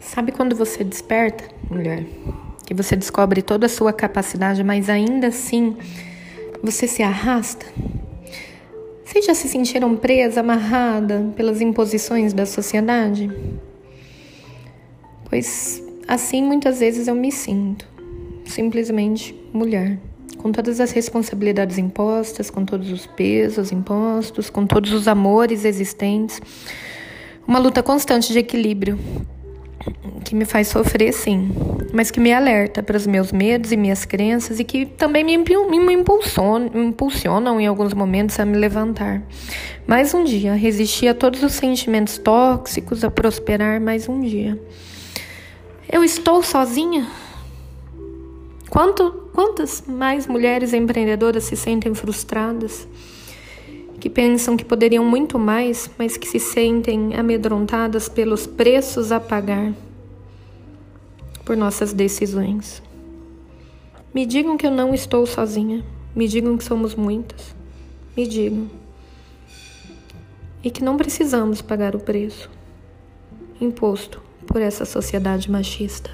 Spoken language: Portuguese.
Sabe quando você desperta, mulher? Que você descobre toda a sua capacidade, mas ainda assim você se arrasta? Vocês já se sentiram presa, amarrada pelas imposições da sociedade? Pois assim muitas vezes eu me sinto, simplesmente mulher, com todas as responsabilidades impostas, com todos os pesos impostos, com todos os amores existentes, uma luta constante de equilíbrio que me faz sofrer, sim, mas que me alerta para os meus medos e minhas crenças e que também me, me impulsionam, me impulsionam em alguns momentos a me levantar. Mais um dia, resistir a todos os sentimentos tóxicos, a prosperar mais um dia. Eu estou sozinha? Quanto, quantas mais mulheres empreendedoras se sentem frustradas? que pensam que poderiam muito mais, mas que se sentem amedrontadas pelos preços a pagar por nossas decisões. Me digam que eu não estou sozinha. Me digam que somos muitas. Me digam. E que não precisamos pagar o preço imposto por essa sociedade machista.